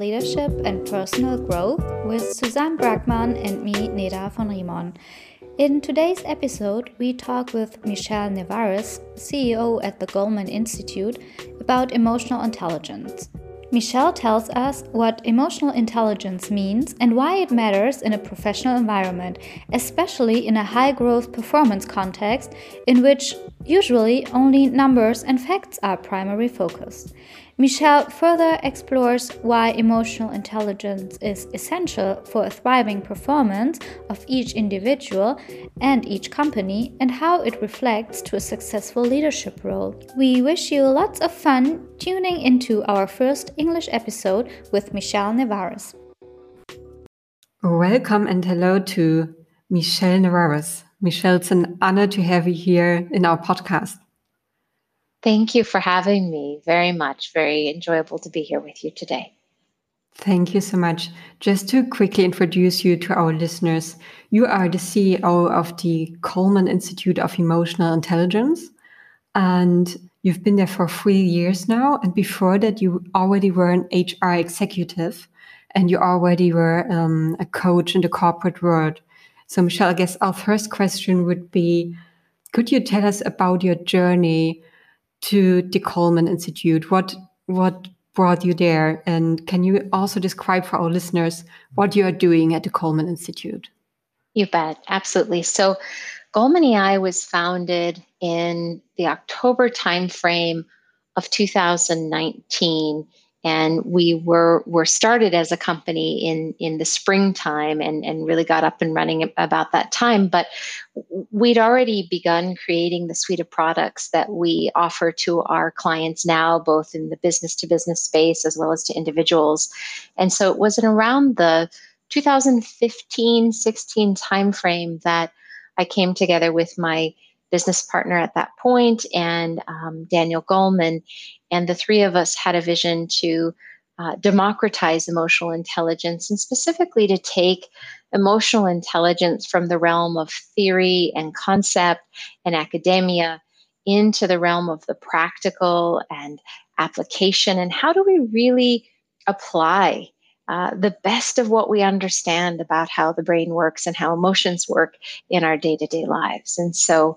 leadership and personal growth with Suzanne Bragman and me, Neda von Riemann. In today's episode, we talk with Michelle Nevarez, CEO at the Goleman Institute, about emotional intelligence. Michelle tells us what emotional intelligence means and why it matters in a professional environment, especially in a high growth performance context in which usually only numbers and facts are primary focus. Michelle further explores why emotional intelligence is essential for a thriving performance of each individual and each company and how it reflects to a successful leadership role. We wish you lots of fun tuning into our first English episode with Michelle Nevarez. Welcome and hello to Michelle Nevarez. Michelle, it's an honor to have you here in our podcast. Thank you for having me very much. Very enjoyable to be here with you today. Thank you so much. Just to quickly introduce you to our listeners, you are the CEO of the Goleman Institute of Emotional Intelligence, and you've been there for three years now. And before that, you already were an HR executive and you already were um, a coach in the corporate world. So, Michelle, I guess our first question would be Could you tell us about your journey to the Goleman Institute? What what brought you there? And can you also describe for our listeners what you are doing at the Goleman Institute? You bet, absolutely. So, Goleman EI was founded in the October timeframe of 2019 and we were were started as a company in in the springtime and and really got up and running about that time. But we'd already begun creating the suite of products that we offer to our clients now both in the business to business space as well as to individuals. And so it was in around the 2015 16 timeframe that i came together with my business partner at that point and um, Daniel Goleman. And the three of us had a vision to uh, democratize emotional intelligence and specifically to take emotional intelligence from the realm of theory and concept and academia into the realm of the practical and application. And how do we really apply uh, the best of what we understand about how the brain works and how emotions work in our day to day lives. And so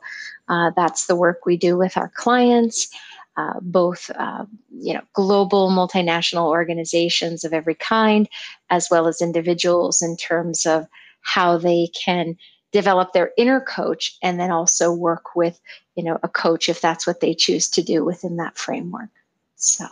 uh, that's the work we do with our clients. Uh, both uh, you know global multinational organizations of every kind as well as individuals in terms of how they can develop their inner coach and then also work with you know a coach if that's what they choose to do within that framework so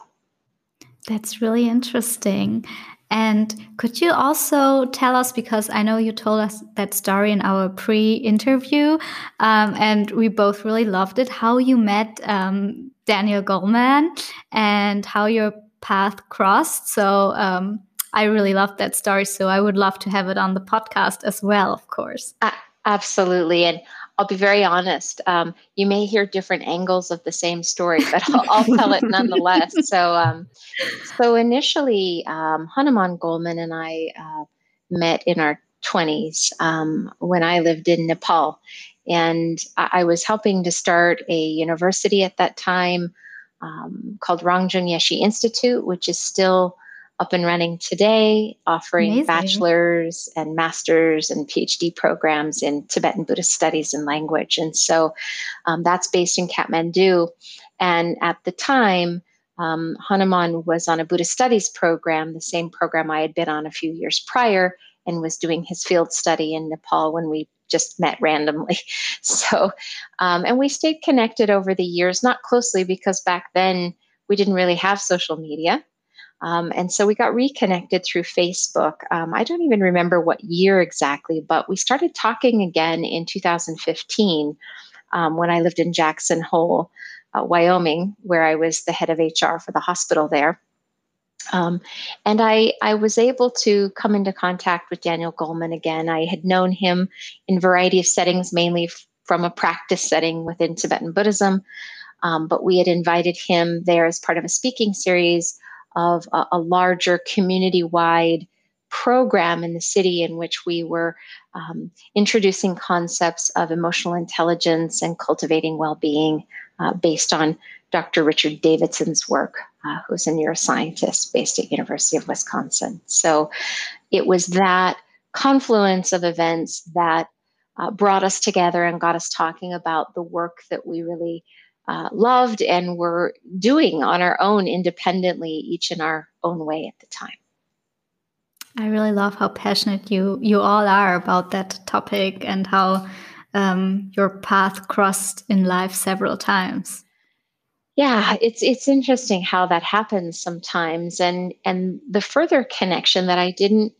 that's really interesting and could you also tell us, because I know you told us that story in our pre interview, um, and we both really loved it, how you met um, Daniel Goleman and how your path crossed. So um, I really loved that story. So I would love to have it on the podcast as well, of course. Uh, absolutely. And I'll be very honest. Um, you may hear different angles of the same story, but I'll, I'll tell it nonetheless. So, um, so initially, um, Hanuman Goleman and I uh, met in our 20s um, when I lived in Nepal, and I, I, was helping to start a university at that time um, called Rangjung Yeshe Institute, which is still up and running today, offering Amazing. bachelor's and master's and PhD programs in Tibetan Buddhist studies and language. And so um, that's based in Kathmandu. And at the time, um, Hanuman was on a Buddhist studies program, the same program I had been on a few years prior, and was doing his field study in Nepal when we just met randomly. So, um, and we stayed connected over the years, not closely because back then we didn't really have social media. Um, and so we got reconnected through Facebook. Um, I don't even remember what year exactly, but we started talking again in 2015 um, when I lived in Jackson Hole, uh, Wyoming, where I was the head of HR for the hospital there. Um, and I, I was able to come into contact with Daniel Goleman again. I had known him in a variety of settings, mainly f- from a practice setting within Tibetan Buddhism. Um, but we had invited him there as part of a speaking series of a, a larger community wide program in the city in which we were um, introducing concepts of emotional intelligence and cultivating well being uh, based on Dr. Richard Davidson's work, uh, who's a neuroscientist based at University of Wisconsin. So it was that confluence of events that uh, brought us together and got us talking about the work that we really uh, loved and were doing on our own independently, each in our own way at the time. I really love how passionate you you all are about that topic and how um, your path crossed in life several times. Yeah, it's it's interesting how that happens sometimes, and and the further connection that I didn't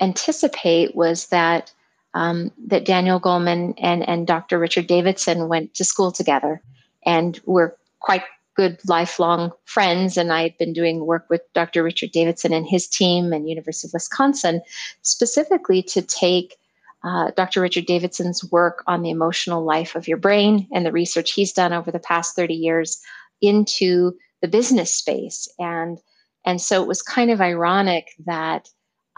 anticipate was that um, that Daniel Goleman and and Dr. Richard Davidson went to school together, and we're quite good lifelong friends. And I had been doing work with Dr. Richard Davidson and his team and University of Wisconsin, specifically to take uh, Dr. Richard Davidson's work on the emotional life of your brain and the research he's done over the past 30 years into the business space. And, and so it was kind of ironic that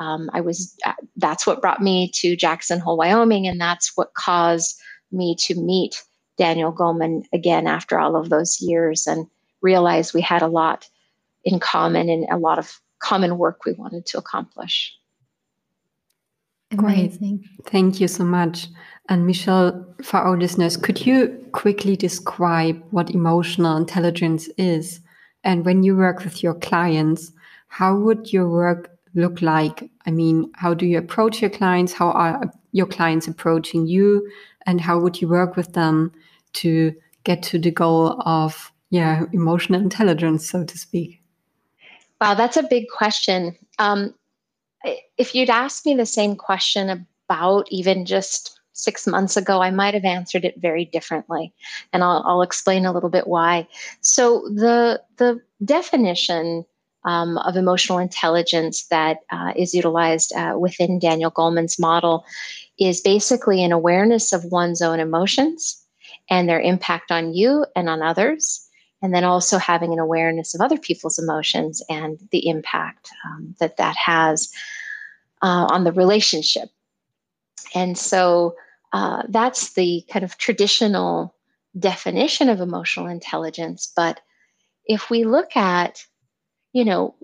um, I was, uh, that's what brought me to Jackson Hole, Wyoming. And that's what caused me to meet Daniel Goleman again after all of those years and realize we had a lot in common and a lot of common work we wanted to accomplish. Amazing. Great. Thank you so much. And Michelle, for our listeners, could you quickly describe what emotional intelligence is? And when you work with your clients, how would your work look like? I mean, how do you approach your clients? How are your clients approaching you? And how would you work with them to get to the goal of, yeah, emotional intelligence, so to speak? Wow, that's a big question. Um, if you'd asked me the same question about even just six months ago, I might have answered it very differently, and I'll, I'll explain a little bit why. So the the definition um, of emotional intelligence that uh, is utilized uh, within Daniel Goleman's model is basically an awareness of one's own emotions and their impact on you and on others and then also having an awareness of other people's emotions and the impact um, that that has uh, on the relationship. And so uh, that's the kind of traditional definition of emotional intelligence. But if we look at, you know,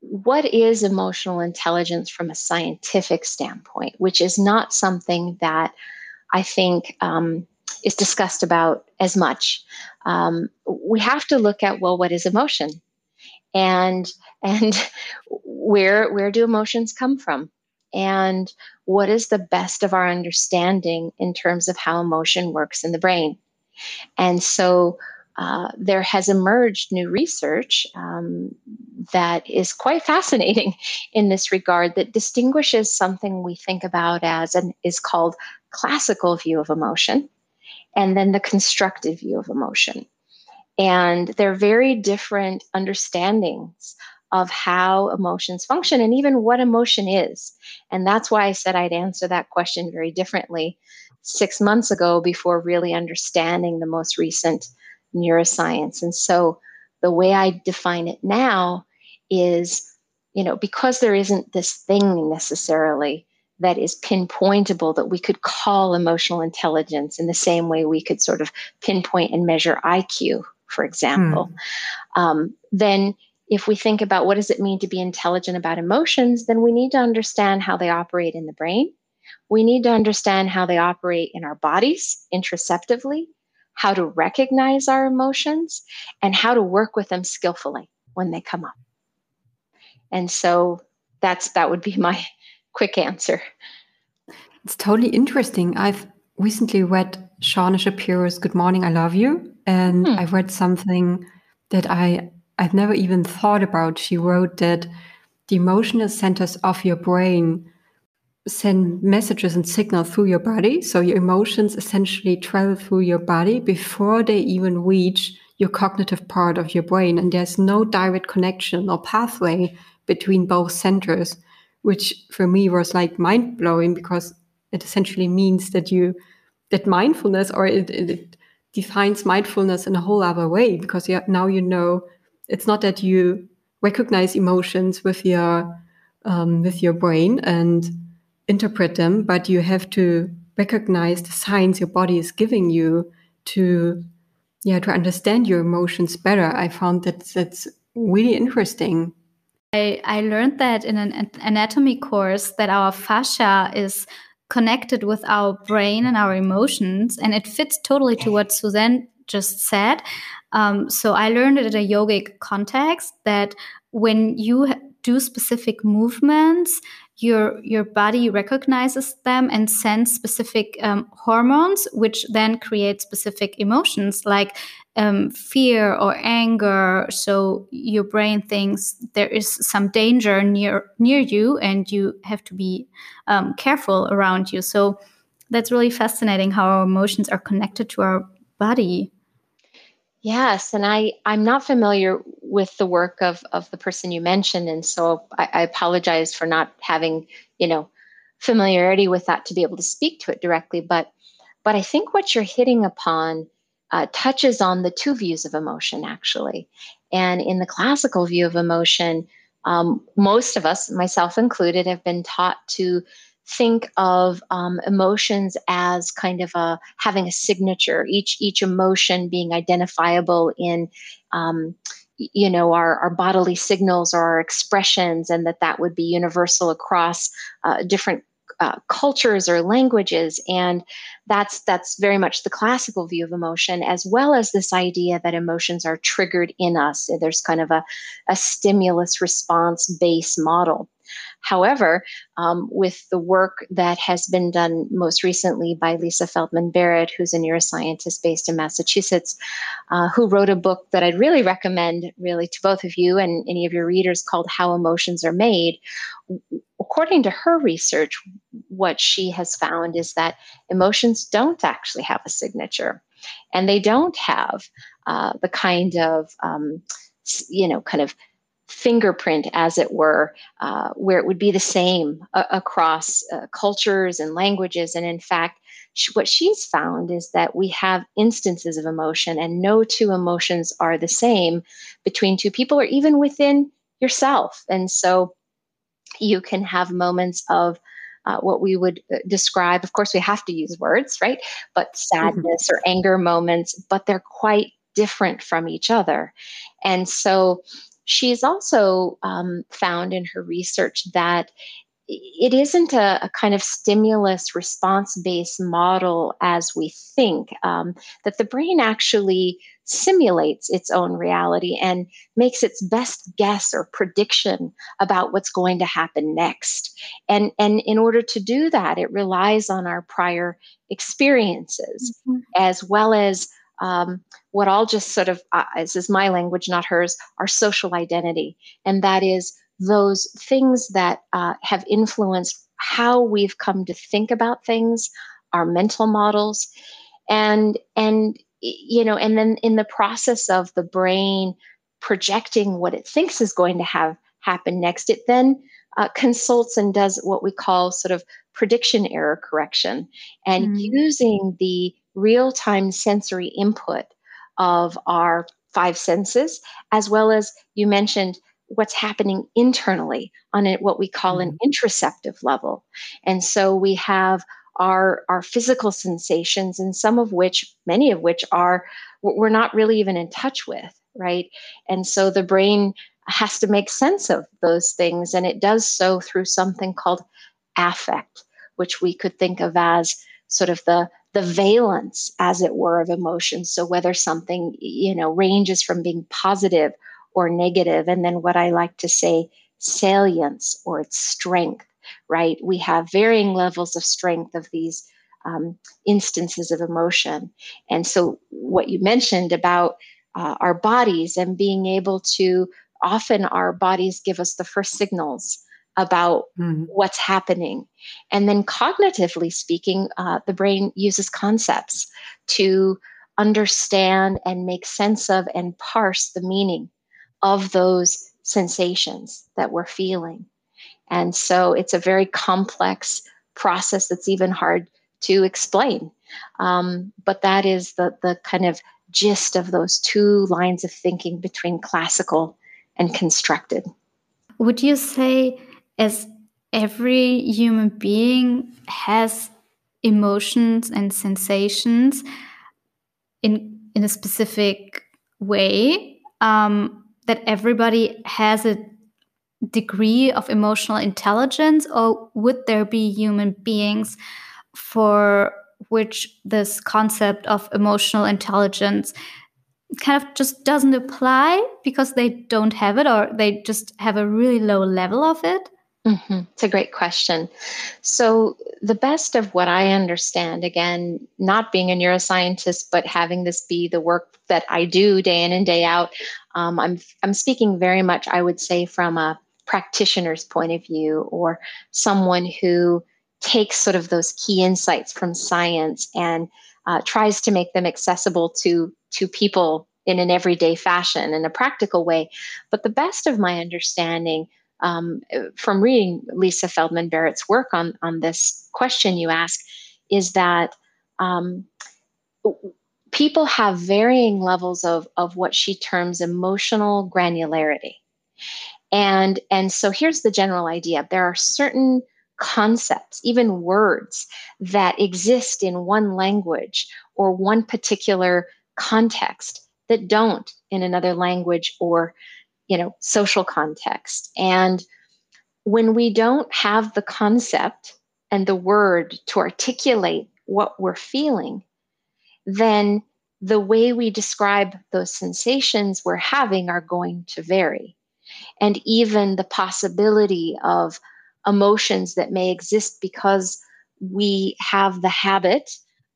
what is emotional intelligence from a scientific standpoint, which is not something that I think um, is discussed about as much. Um, we have to look at well, what is emotion, and and where where do emotions come from, and what is the best of our understanding in terms of how emotion works in the brain, and so. Uh, there has emerged new research um, that is quite fascinating in this regard that distinguishes something we think about as and is called classical view of emotion and then the constructive view of emotion. And they're very different understandings of how emotions function and even what emotion is. And that's why I said I'd answer that question very differently six months ago before really understanding the most recent neuroscience. And so the way I define it now is, you know, because there isn't this thing necessarily that is pinpointable that we could call emotional intelligence in the same way we could sort of pinpoint and measure IQ, for example, hmm. um, then if we think about what does it mean to be intelligent about emotions, then we need to understand how they operate in the brain. We need to understand how they operate in our bodies interoceptively, how to recognize our emotions, and how to work with them skillfully when they come up. And so that's that would be my quick answer. It's totally interesting. I've recently read Shauna Shapiro's Good Morning, I Love You. And hmm. I read something that I, I've never even thought about. She wrote that the emotional centers of your brain send messages and signals through your body. So your emotions essentially travel through your body before they even reach your cognitive part of your brain. And there's no direct connection or pathway between both centers which for me was like mind blowing because it essentially means that you that mindfulness or it, it defines mindfulness in a whole other way because you, now you know it's not that you recognize emotions with your um, with your brain and interpret them, but you have to recognize the signs your body is giving you to yeah to understand your emotions better. I found that that's really interesting I, I learned that in an anatomy course that our fascia is connected with our brain and our emotions and it fits totally to what suzanne just said. Um, so i learned it in a yogic context that when you do specific movements your your body recognizes them and sends specific um, hormones which then create specific emotions like um, fear or anger. So your brain thinks there is some danger near near you and you have to be um, careful around you. So that's really fascinating how our emotions are connected to our body Yes, and I I'm not familiar with the work of of the person you mentioned, and so I, I, apologize for not having you know familiarity with that to be able to speak to it directly. But but I think what you're hitting upon uh, touches on the two views of emotion actually, and in the classical view of emotion, um, most of us, myself included, have been taught to think of um, emotions as kind of a having a signature each each emotion being identifiable in um, you know our, our bodily signals or our expressions and that that would be universal across uh, different uh, cultures or languages and that's that's very much the classical view of emotion as well as this idea that emotions are triggered in us there's kind of a, a stimulus response base model However, um, with the work that has been done most recently by Lisa Feldman Barrett, who's a neuroscientist based in Massachusetts, uh, who wrote a book that I'd really recommend, really, to both of you and any of your readers called How Emotions Are Made. According to her research, what she has found is that emotions don't actually have a signature, and they don't have uh, the kind of um, you know, kind of fingerprint, as it were, uh, where it would be the same uh, across uh, cultures and languages. And in fact, what she's found is that we have instances of emotion, and no two emotions are the same between two people or even within yourself. And so you can have moments of uh, what we would uh, describe, of course, we have to use words, right? But sadness mm-hmm. or anger moments, but they're quite different from each other. And so She's also um, found in her research that it isn't a, a kind of stimulus response based model as we think, um, that the brain actually simulates its own reality and makes its best guess or prediction about what's going to happen next. And, and in order to do that, it relies on our prior experiences mm-hmm. as well as um, what I'll just sort of, uh, this is my language, not hers, our social identity. And that is those things that uh, have influenced how we've come to think about things, our mental models. And, and, you know, and then in the process of the brain projecting what it thinks is going to have happen next, it then uh, consults and does what we call sort of prediction error correction and mm. using the real time sensory input of our five senses, as well as you mentioned what's happening internally on a, what we call mm-hmm. an interoceptive level. And so we have our, our physical sensations, and some of which, many of which are we're not really even in touch with, right? And so the brain has to make sense of those things, and it does so through something called affect, which we could think of as sort of the the valence, as it were, of emotions. So whether something, you know, ranges from being positive or negative, and then what I like to say, salience or its strength, right? We have varying levels of strength of these um, instances of emotion. And so what you mentioned about uh, our bodies and being able to often our bodies give us the first signals about mm-hmm. what's happening. And then, cognitively speaking, uh, the brain uses concepts to understand and make sense of and parse the meaning of those sensations that we're feeling. And so, it's a very complex process that's even hard to explain. Um, but that is the, the kind of gist of those two lines of thinking between classical and constructed. Would you say as every human being has emotions and sensations in in a specific way um, that everybody has a degree of emotional intelligence, or would there be human beings for which this concept of emotional intelligence kind of just doesn't apply because they don't have it or they just have a really low level of it? Mm-hmm. It's a great question. So, the best of what I understand, again, not being a neuroscientist, but having this be the work that I do day in and day out, um, I'm I'm speaking very much, I would say, from a practitioner's point of view, or someone who takes sort of those key insights from science and uh, tries to make them accessible to to people in an everyday fashion in a practical way. But the best of my understanding um, from reading Lisa Feldman Barrett's work on, on this question you ask is that um, people have varying levels of, of what she terms emotional granularity. And, and so here's the general idea. There are certain concepts, even words, that exist in one language or one particular context that don't in another language or you know social context. And when we don't have the concept and the word to articulate what we're feeling then the way we describe those sensations we're having are going to vary and even the possibility of emotions that may exist because we have the habit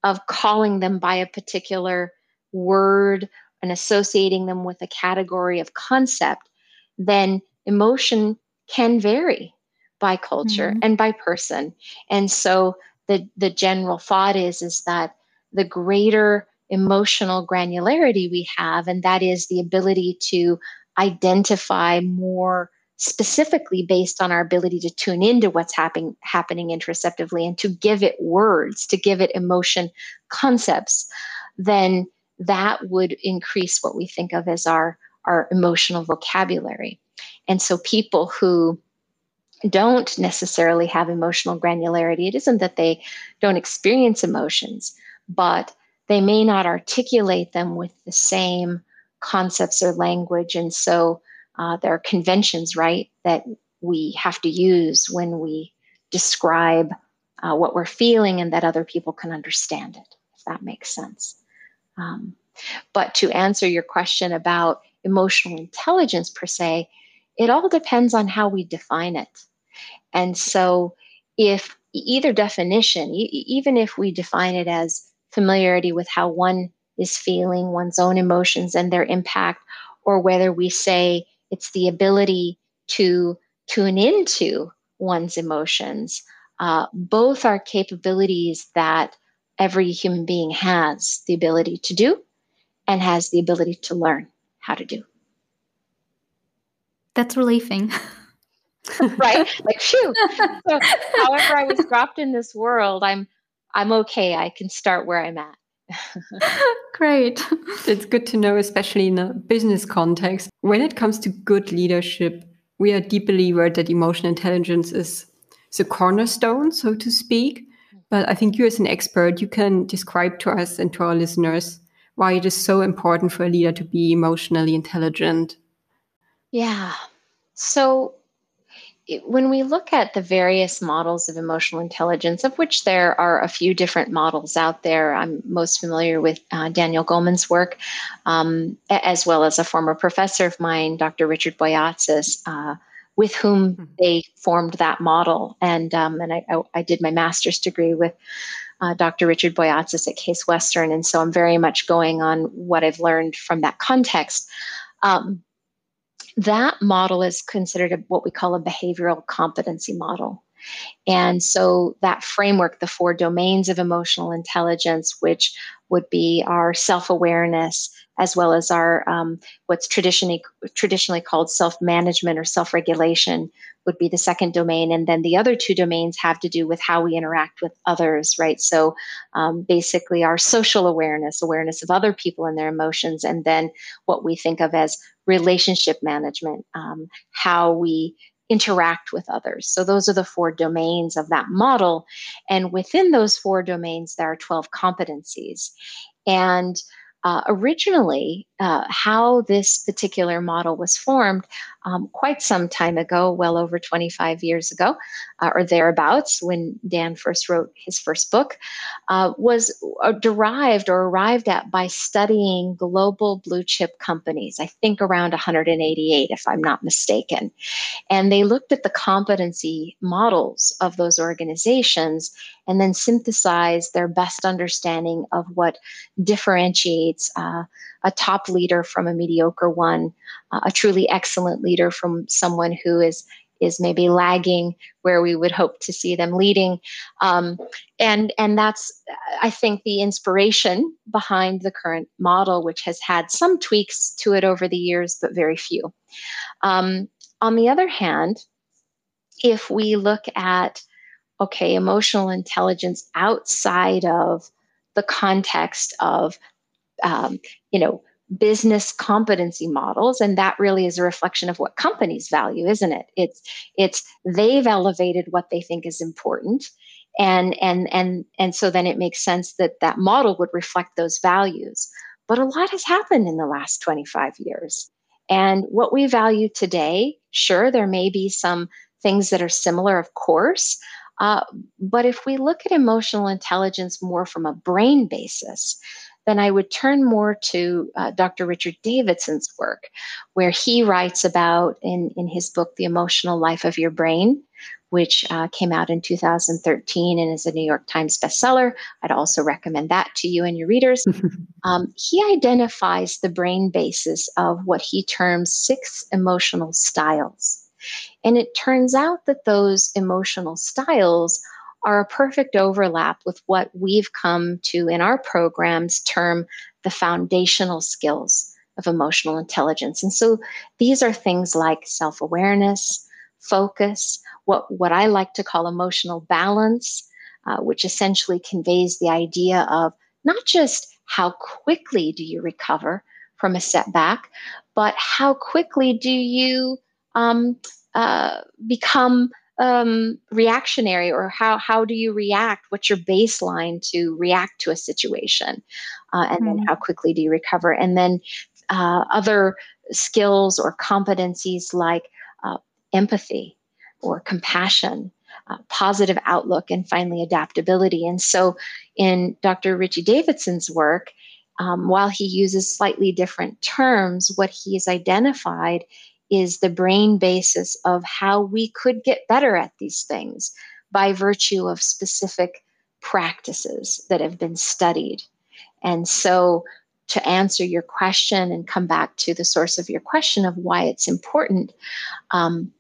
of calling them by a particular word and associating them with a category of concept, then emotion can vary by culture mm-hmm. and by person. And so the the general thought is is that the greater emotional granularity we have and that is the ability to identify more specifically based on our ability to tune into what's happening happening interoceptively and to give it words to give it emotion concepts then that would increase what we think of as our, our emotional vocabulary. And so people who don't necessarily have emotional granularity, it isn't that they don't experience emotions, but they may not articulate them with the same concepts or language. And so uh, there are conventions, right, that we have to use when we describe uh, what we're feeling and that other people can understand it, if that makes sense. Um, but to answer your question about emotional intelligence per se, it all depends on how we define it. And so, if either definition, e- even if we define it as familiarity with how one is feeling, one's own emotions and their impact, or whether we say it's the ability to tune into one's emotions, uh, both are capabilities that every human being has the ability to do and has the ability to learn how to do. That's relieving. right? Like, phew. So, however I was dropped in this world, I'm I'm okay. I can start where I'm at. Great. It's good to know, especially in a business context. When it comes to good leadership, we are deep believer that emotional intelligence is the cornerstone, so to speak. But I think you, as an expert, you can describe to us and to our listeners why it is so important for a leader to be emotionally intelligent. Yeah. So when we look at the various models of emotional intelligence, of which there are a few different models out there, I'm most familiar with uh, Daniel Goleman's work, um, as well as a former professor of mine, Dr. Richard Boyatzis, uh, with whom mm-hmm. they formed that model. And um, and I, I, I, did my master's degree with uh, Dr. Richard Boyatzis at Case Western, and so I'm very much going on what I've learned from that context. Um, that model is considered a, what we call a behavioral competency model. And so that framework, the four domains of emotional intelligence, which would be our self awareness, as well as our um, what's traditionally traditionally called self management or self regulation, would be the second domain, and then the other two domains have to do with how we interact with others, right? So um, basically, our social awareness, awareness of other people and their emotions, and then what we think of as relationship management, um, how we interact with others. So those are the four domains of that model. And within those four domains, there are 12 competencies. And uh, originally, uh, how this particular model was formed um, quite some time ago, well over 25 years ago, uh, or thereabouts, when Dan first wrote his first book, uh, was uh, derived or arrived at by studying global blue chip companies, I think around 188, if I'm not mistaken. And they looked at the competency models of those organizations and then synthesized their best understanding of what differentiates uh, a top leader from a mediocre one, uh, a truly excellent leader from someone who is is maybe lagging where we would hope to see them leading. Um, and and that's i think the inspiration behind the current model which has had some tweaks to it over the years but very few. Um, on the other hand if we look at okay emotional intelligence outside of the context of um, you know business competency models and that really is a reflection of what companies value isn't it? It's it's they've elevated what they think is important and and and and so then it makes sense that that model would reflect those values. But a lot has happened in the last 25 years and what we value today sure there may be some things that are similar of course uh, but if we look at emotional intelligence more from a brain basis then I would turn more to uh, Dr. Richard Davidson's work, where he writes about in, in his book, The Emotional Life of Your Brain, which uh, came out in 2013 and is a New York Times bestseller. I'd also recommend that to you and your readers. um, he identifies the brain basis of what he terms six emotional styles. And it turns out that those emotional styles are a perfect overlap with what we've come to in our programs term the foundational skills of emotional intelligence. And so these are things like self awareness, focus, what, what I like to call emotional balance, uh, which essentially conveys the idea of not just how quickly do you recover from a setback, but how quickly do you um, uh, become um, reactionary or how how do you react? What's your baseline to react to a situation? Uh, and mm-hmm. then how quickly do you recover? And then uh, other skills or competencies like uh, empathy or compassion uh, positive outlook and finally adaptability. And so in dr richie davidson's work um, while he uses slightly different terms what he's identified is the brain basis of how we could get better at these things by virtue of specific practices that have been studied. And so, to answer your question and come back to the source of your question of why it's important, um,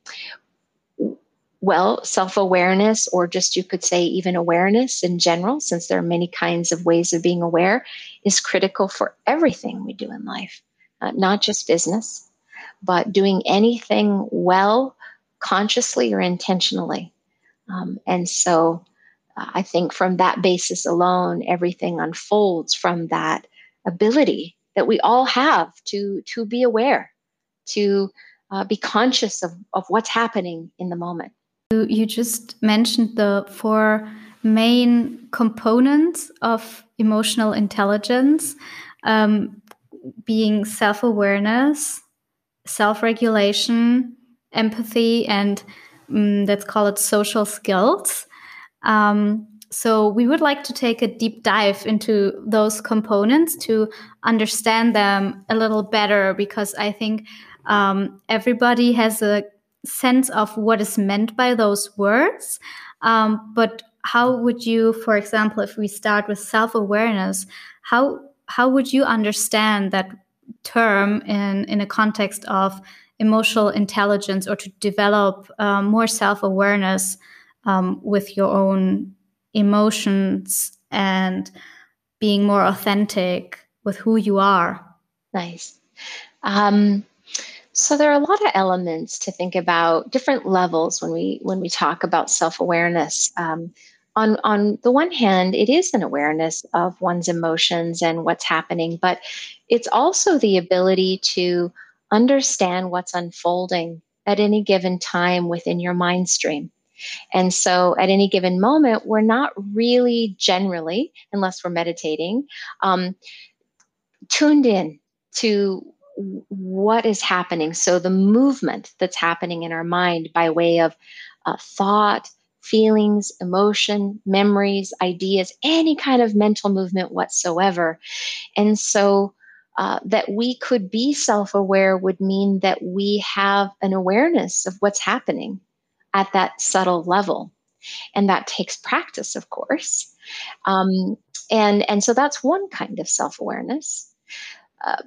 well, self awareness, or just you could say even awareness in general, since there are many kinds of ways of being aware, is critical for everything we do in life, uh, not just business, but doing anything well, consciously or intentionally. Um, and so uh, I think from that basis alone, everything unfolds from that ability that we all have to, to be aware, to uh, be conscious of, of what's happening in the moment. You you just mentioned the four main components of emotional intelligence um, being self awareness, self regulation, empathy, and um, let's call it social skills. Um, so, we would like to take a deep dive into those components to understand them a little better because I think um, everybody has a sense of what is meant by those words. Um, but how would you, for example, if we start with self awareness, how how would you understand that term in, in a context of emotional intelligence or to develop um, more self awareness um, with your own emotions and being more authentic with who you are. Nice. Um, so there are a lot of elements to think about, different levels when we when we talk about self awareness. Um, on on the one hand, it is an awareness of one's emotions and what's happening, but it's also the ability to understand what's unfolding at any given time within your mind stream. And so at any given moment, we're not really generally, unless we're meditating, um, tuned in to what is happening. So, the movement that's happening in our mind by way of uh, thought, feelings, emotion, memories, ideas, any kind of mental movement whatsoever. And so, uh, that we could be self aware would mean that we have an awareness of what's happening at that subtle level. And that takes practice, of course. Um, and, and so that's one kind of self awareness. Uh,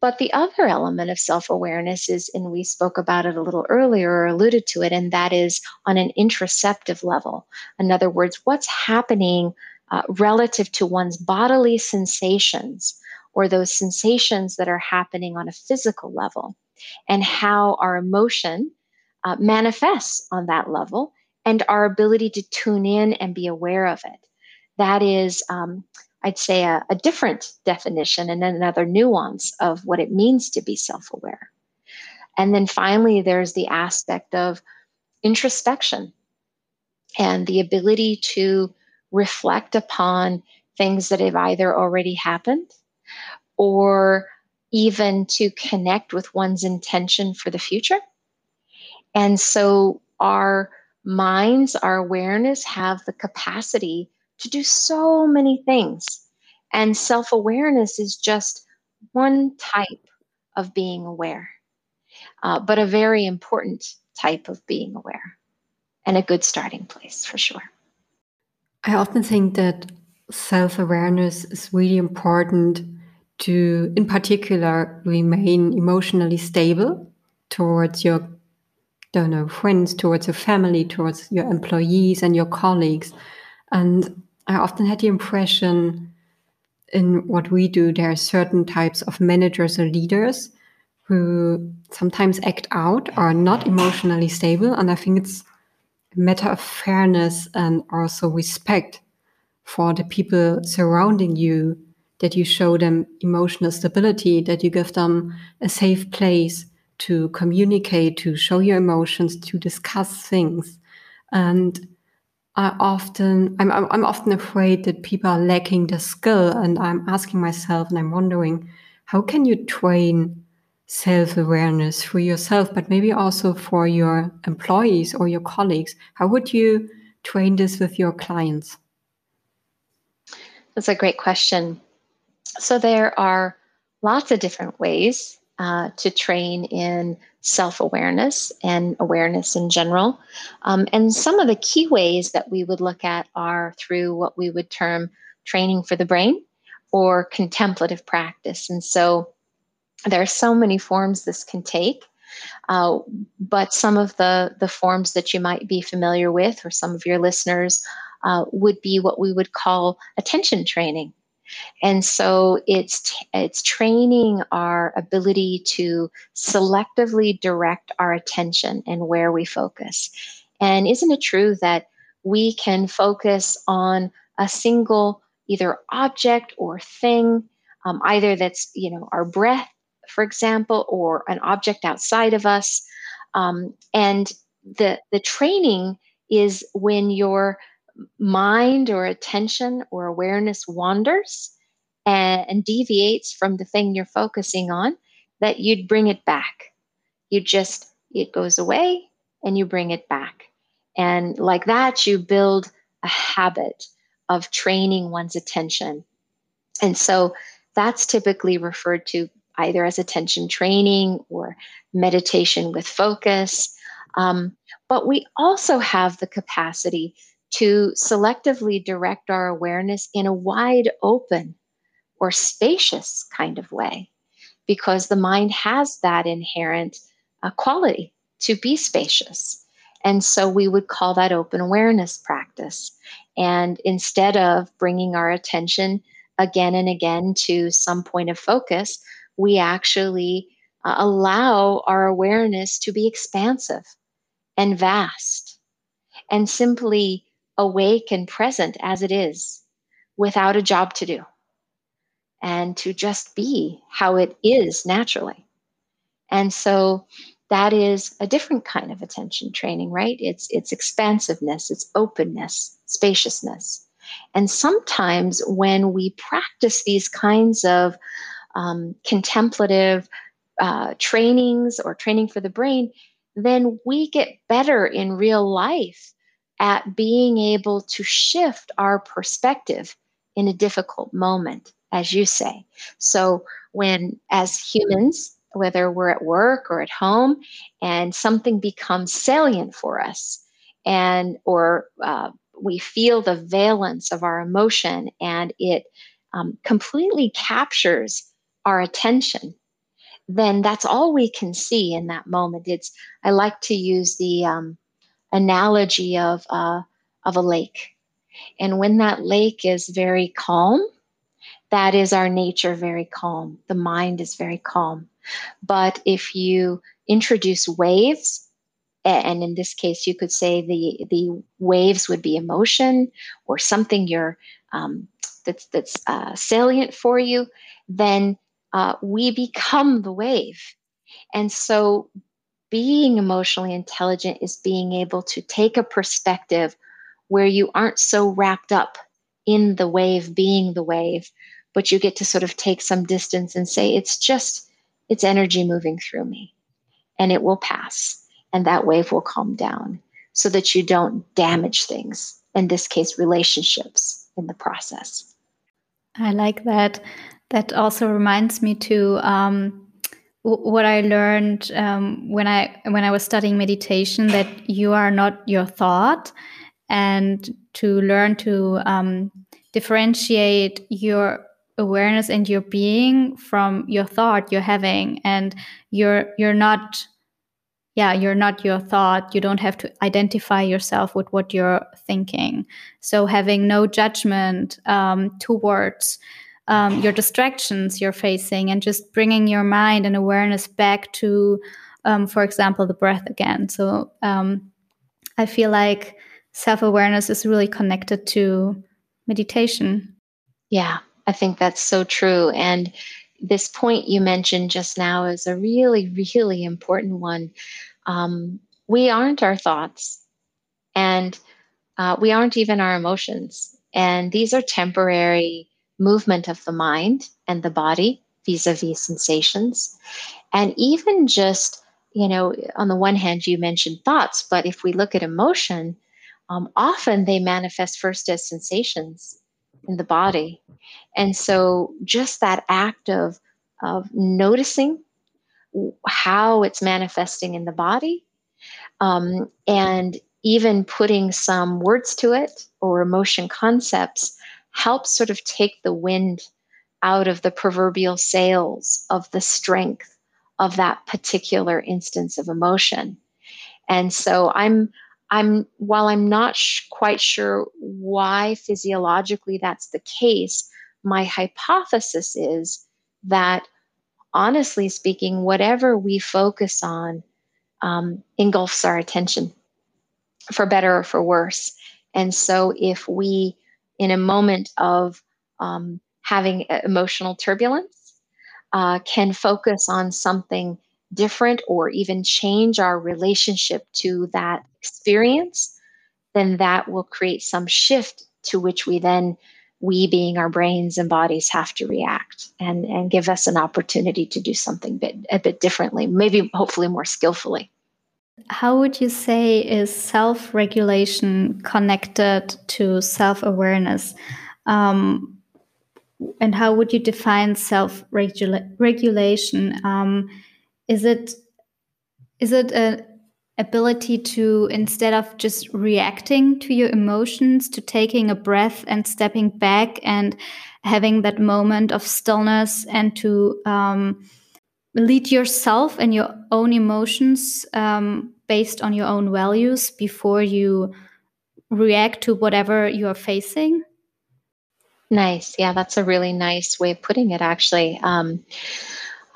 but the other element of self awareness is, and we spoke about it a little earlier or alluded to it, and that is on an interoceptive level. In other words, what's happening uh, relative to one's bodily sensations or those sensations that are happening on a physical level, and how our emotion uh, manifests on that level, and our ability to tune in and be aware of it. That is um, I'd say, a, a different definition and another nuance of what it means to be self aware. And then finally, there's the aspect of introspection and the ability to reflect upon things that have either already happened or even to connect with one's intention for the future. And so our minds, our awareness have the capacity to do so many things. And self awareness is just one type of being aware, uh, but a very important type of being aware and a good starting place for sure. I often think that self awareness is really important to, in particular, remain emotionally stable towards your don't know friends towards your family towards your employees and your colleagues and I often had the impression in what we do, there are certain types of managers or leaders who sometimes act out or are not emotionally stable. And I think it's a matter of fairness and also respect for the people surrounding you that you show them emotional stability, that you give them a safe place to communicate, to show your emotions, to discuss things. And I often I'm, I'm often afraid that people are lacking the skill and I'm asking myself and I'm wondering how can you train self-awareness for yourself but maybe also for your employees or your colleagues? How would you train this with your clients? That's a great question so there are lots of different ways uh, to train in self awareness and awareness in general. Um, and some of the key ways that we would look at are through what we would term training for the brain or contemplative practice. And so there are so many forms this can take. Uh, but some of the, the forms that you might be familiar with, or some of your listeners, uh, would be what we would call attention training. And so it's it's training our ability to selectively direct our attention and where we focus. And isn't it true that we can focus on a single either object or thing, um, either that's you know our breath, for example, or an object outside of us. Um, and the the training is when you're mind or attention or awareness wanders and, and deviates from the thing you're focusing on, that you'd bring it back. You just, it goes away and you bring it back. And like that, you build a habit of training one's attention. And so that's typically referred to either as attention training or meditation with focus. Um, but we also have the capacity to selectively direct our awareness in a wide open or spacious kind of way, because the mind has that inherent uh, quality to be spacious. And so we would call that open awareness practice. And instead of bringing our attention again and again to some point of focus, we actually uh, allow our awareness to be expansive and vast and simply awake and present as it is without a job to do and to just be how it is naturally. And so that is a different kind of attention training, right? It's it's expansiveness, it's openness, spaciousness. And sometimes when we practice these kinds of um, contemplative uh, trainings or training for the brain, then we get better in real life at being able to shift our perspective in a difficult moment, as you say. So, when as humans, whether we're at work or at home, and something becomes salient for us, and or uh, we feel the valence of our emotion, and it um, completely captures our attention, then that's all we can see in that moment. It's I like to use the um, analogy of uh, of a lake, and when that lake is very calm, that is our nature very calm. The mind is very calm. But if you introduce waves, and in this case, you could say the the waves would be emotion or something you're um, that's that's uh, salient for you, then uh, we become the wave. And so being emotionally intelligent is being able to take a perspective where you aren't so wrapped up in the wave being the wave, but you get to sort of take some distance and say, it's just, it's energy moving through me and it will pass and that wave will calm down so that you don't damage things, in this case, relationships in the process. I like that that also reminds me to um, what I learned um, when I when I was studying meditation that you are not your thought, and to learn to um, differentiate your awareness and your being from your thought you're having, and you're you're not yeah you're not your thought you don't have to identify yourself with what you're thinking. So having no judgment um, towards um, your distractions you're facing and just bringing your mind and awareness back to, um, for example, the breath again. So um, I feel like self awareness is really connected to meditation. Yeah, I think that's so true. And this point you mentioned just now is a really, really important one. Um, we aren't our thoughts, and uh, we aren't even our emotions. And these are temporary movement of the mind and the body vis-a-vis sensations. And even just you know on the one hand you mentioned thoughts but if we look at emotion um, often they manifest first as sensations in the body. And so just that act of of noticing how it's manifesting in the body um, and even putting some words to it or emotion concepts helps sort of take the wind out of the proverbial sails of the strength of that particular instance of emotion. And so I'm I'm while I'm not sh- quite sure why physiologically that's the case, my hypothesis is that honestly speaking, whatever we focus on um, engulfs our attention, for better or for worse. And so if we in a moment of um, having emotional turbulence uh, can focus on something different or even change our relationship to that experience, then that will create some shift to which we then, we being our brains and bodies, have to react and, and give us an opportunity to do something bit, a bit differently, maybe hopefully more skillfully. How would you say is self regulation connected to self awareness? Um, and how would you define self regulation? Um, is it is it an ability to instead of just reacting to your emotions, to taking a breath and stepping back and having that moment of stillness and to um, lead yourself and your own emotions um, based on your own values before you react to whatever you are facing? Nice. Yeah, that's a really nice way of putting it, actually. Um,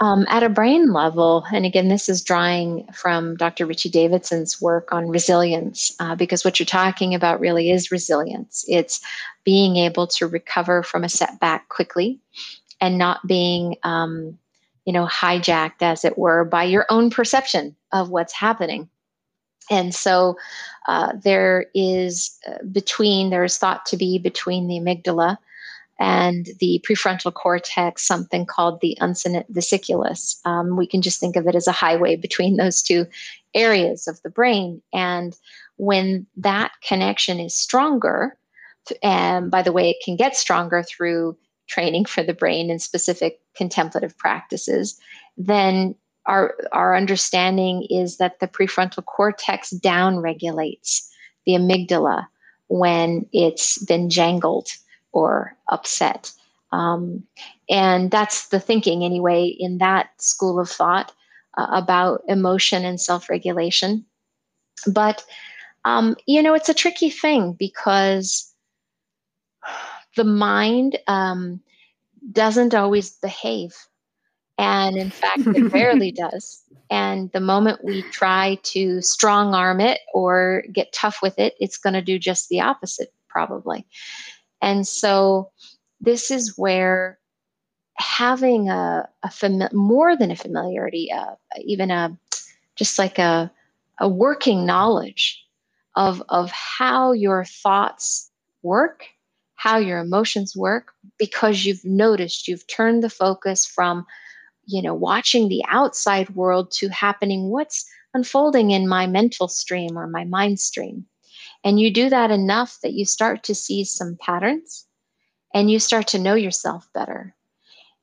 um, at a brain level, and again, this is drawing from Dr. Richie Davidson's work on resilience, uh, because what you're talking about really is resilience. It's being able to recover from a setback quickly and not being um, you know, hijacked, as it were, by your own perception of what's happening. And so uh, there is uh, between, there is thought to be between the amygdala and the prefrontal cortex, something called the uncinate fasciculus. Um, we can just think of it as a highway between those two areas of the brain. And when that connection is stronger, and by the way, it can get stronger through training for the brain and specific contemplative practices, then our, our understanding is that the prefrontal cortex down regulates the amygdala when it's been jangled or upset. Um, and that's the thinking, anyway, in that school of thought uh, about emotion and self regulation. But, um, you know, it's a tricky thing because the mind um, doesn't always behave. And in fact, it rarely does. And the moment we try to strong arm it or get tough with it, it's going to do just the opposite, probably. And so this is where having a, a fami- more than a familiarity, uh, even a just like a, a working knowledge of, of how your thoughts work, how your emotions work, because you've noticed, you've turned the focus from, you know, watching the outside world to happening what's unfolding in my mental stream or my mind stream. And you do that enough that you start to see some patterns and you start to know yourself better.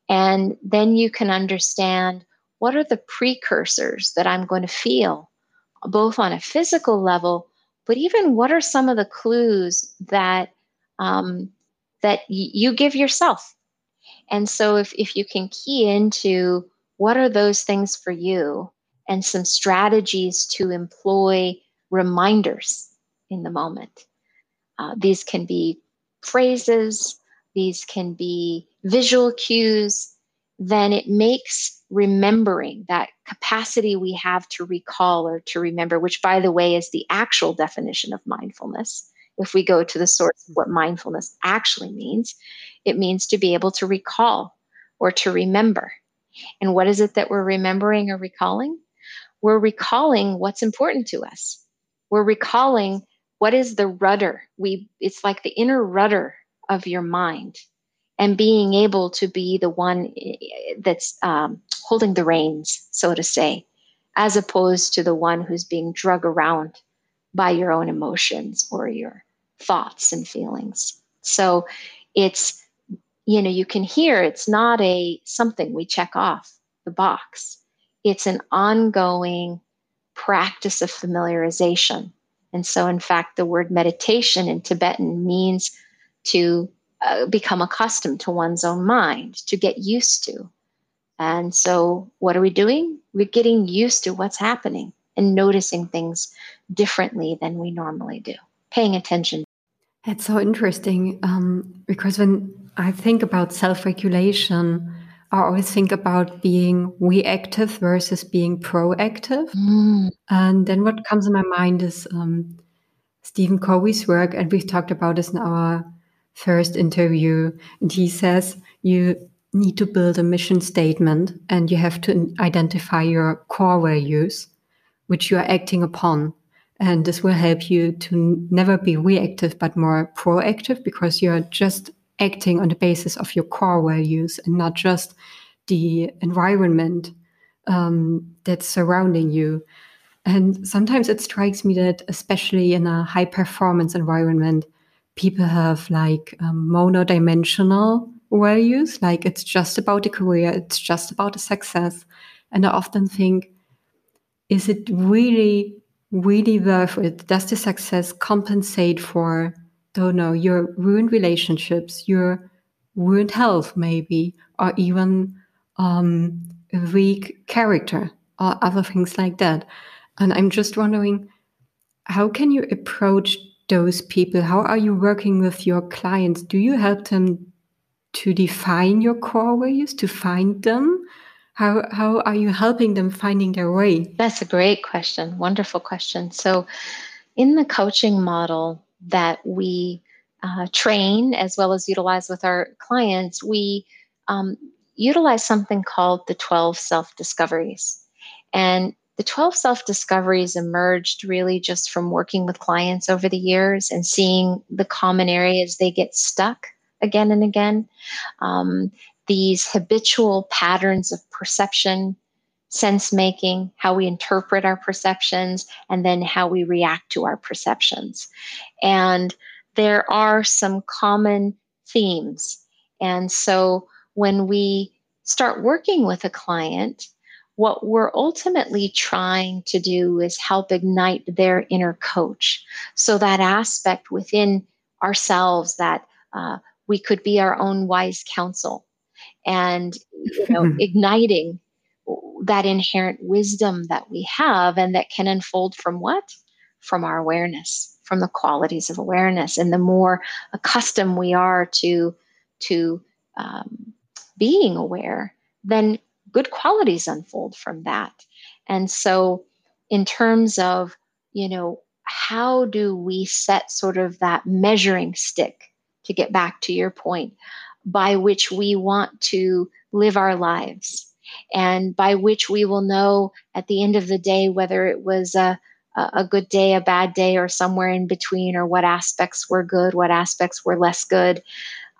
And then you can understand what are the precursors that I'm going to feel, both on a physical level, but even what are some of the clues that um, that y- you give yourself. And so, if if you can key into what are those things for you, and some strategies to employ reminders in the moment. Uh, these can be phrases, these can be visual cues, then it makes remembering that capacity we have to recall or to remember, which, by the way, is the actual definition of mindfulness. If we go to the source of what mindfulness actually means, it means to be able to recall or to remember. And what is it that we're remembering or recalling? We're recalling what's important to us. We're recalling what is the rudder we it's like the inner rudder of your mind and being able to be the one eh, that's um, holding the reins so to say as opposed to the one who's being drug around by your own emotions or your thoughts and feelings so it's you know you can hear it's not a something we check off the box it's an ongoing practice of familiarization and so, in fact, the word meditation in Tibetan means to uh, become accustomed to one's own mind, to get used to. And so, what are we doing? We're getting used to what's happening and noticing things differently than we normally do, paying attention. It's so interesting um, because when I think about self regulation, I always think about being reactive versus being proactive. Mm. And then what comes in my mind is um, Stephen Covey's work, and we've talked about this in our first interview. And he says you need to build a mission statement and you have to identify your core values, which you are acting upon. And this will help you to never be reactive, but more proactive because you're just acting on the basis of your core values and not just the environment um, that's surrounding you. And sometimes it strikes me that, especially in a high performance environment, people have like um, monodimensional values, like it's just about the career, it's just about the success. And I often think, is it really, really worth it? Does the success compensate for don't know, your ruined relationships, your ruined health, maybe, or even um, weak character, or other things like that. And I'm just wondering, how can you approach those people? How are you working with your clients? Do you help them to define your core values, to find them? How, how are you helping them finding their way? That's a great question. Wonderful question. So, in the coaching model, that we uh, train as well as utilize with our clients, we um, utilize something called the 12 self discoveries. And the 12 self discoveries emerged really just from working with clients over the years and seeing the common areas they get stuck again and again. Um, these habitual patterns of perception, sense making, how we interpret our perceptions, and then how we react to our perceptions. And there are some common themes. And so when we start working with a client, what we're ultimately trying to do is help ignite their inner coach. So, that aspect within ourselves that uh, we could be our own wise counsel and you know, igniting that inherent wisdom that we have and that can unfold from what? From our awareness, from the qualities of awareness. And the more accustomed we are to, to um, being aware, then good qualities unfold from that. And so, in terms of, you know, how do we set sort of that measuring stick to get back to your point by which we want to live our lives and by which we will know at the end of the day whether it was a, a good day, a bad day, or somewhere in between, or what aspects were good, what aspects were less good.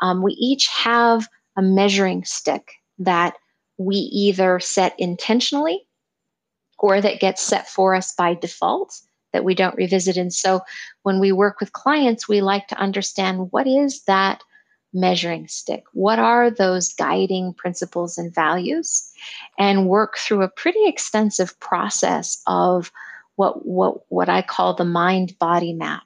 Um, we each have a measuring stick that we either set intentionally or that gets set for us by default that we don't revisit. And so when we work with clients, we like to understand what is that measuring stick? What are those guiding principles and values? And work through a pretty extensive process of what, what, what I call the mind body map,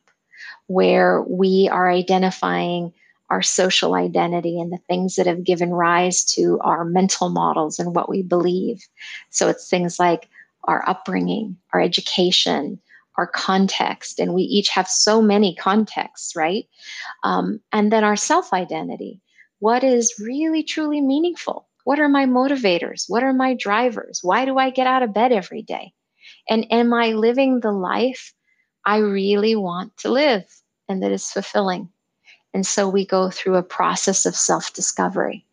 where we are identifying our social identity and the things that have given rise to our mental models and what we believe. So it's things like our upbringing, our education, our context, and we each have so many contexts, right? Um, and then our self identity. What is really, truly meaningful? What are my motivators? What are my drivers? Why do I get out of bed every day? And am I living the life I really want to live and that is fulfilling? And so we go through a process of self discovery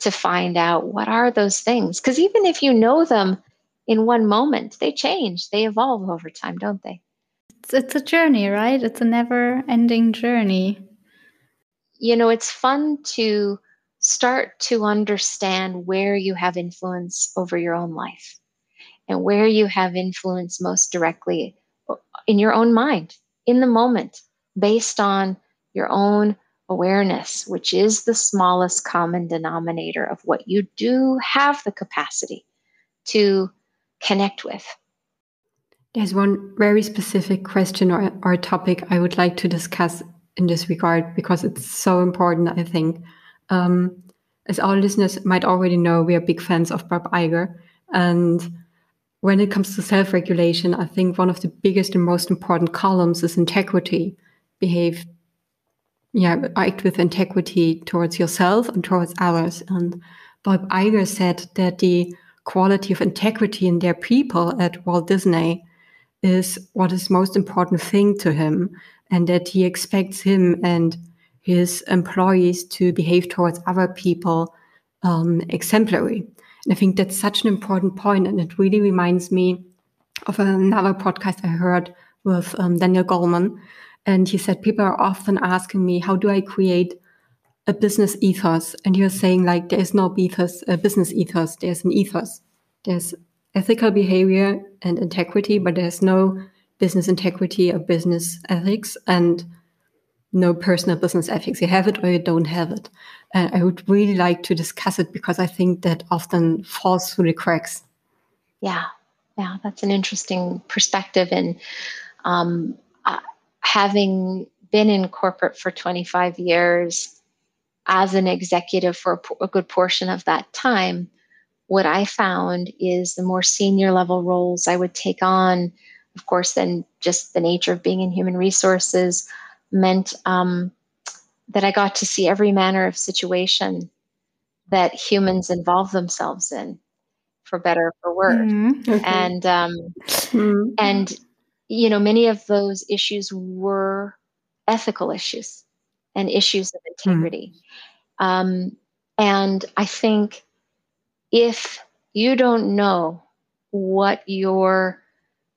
to find out what are those things. Because even if you know them in one moment. They change, they evolve over time, don't they? It's, it's a journey, right? It's a never ending journey. You know, it's fun to start to understand where you have influence over your own life and where you have influence most directly in your own mind, in the moment, based on your own awareness, which is the smallest common denominator of what you do have the capacity to connect with. There's one very specific question or, or topic I would like to discuss in this regard because it's so important, I think. Um, as our listeners might already know, we are big fans of Bob Iger. And when it comes to self regulation, I think one of the biggest and most important columns is integrity. Behave, yeah, act with integrity towards yourself and towards others. And Bob Iger said that the quality of integrity in their people at Walt Disney is what is most important thing to him and that he expects him and his employees to behave towards other people um, exemplary. And I think that's such an important point, and it really reminds me of another podcast I heard with um, Daniel Goleman, and he said people are often asking me, "How do I create a business ethos, and you're saying like there is no ethos, a business ethos. There's an ethos. There's ethical behavior and integrity, but there's no business integrity or business ethics and no personal business ethics. You have it or you don't have it. And I would really like to discuss it because I think that often falls through the cracks. Yeah, yeah, that's an interesting perspective. And um, uh, having been in corporate for 25 years, as an executive for a, a good portion of that time, what I found is the more senior level roles I would take on, of course, then just the nature of being in human resources meant um, that I got to see every manner of situation that humans involve themselves in, for better or for worse. Mm-hmm. And um, mm-hmm. and you know, many of those issues were ethical issues and issues of integrity. Mm. Um, and I think if you don't know what your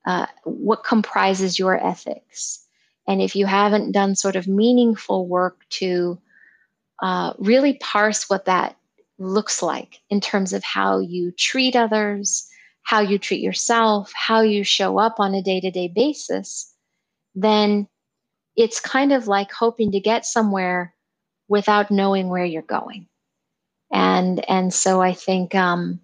uh, what comprises your ethics, and if you haven't done sort of meaningful work to uh, really parse what that looks like in terms of how you treat others, how you treat yourself, how you show up on a day to day basis, then it's kind of like hoping to get somewhere without knowing where you're going. And and so I think um,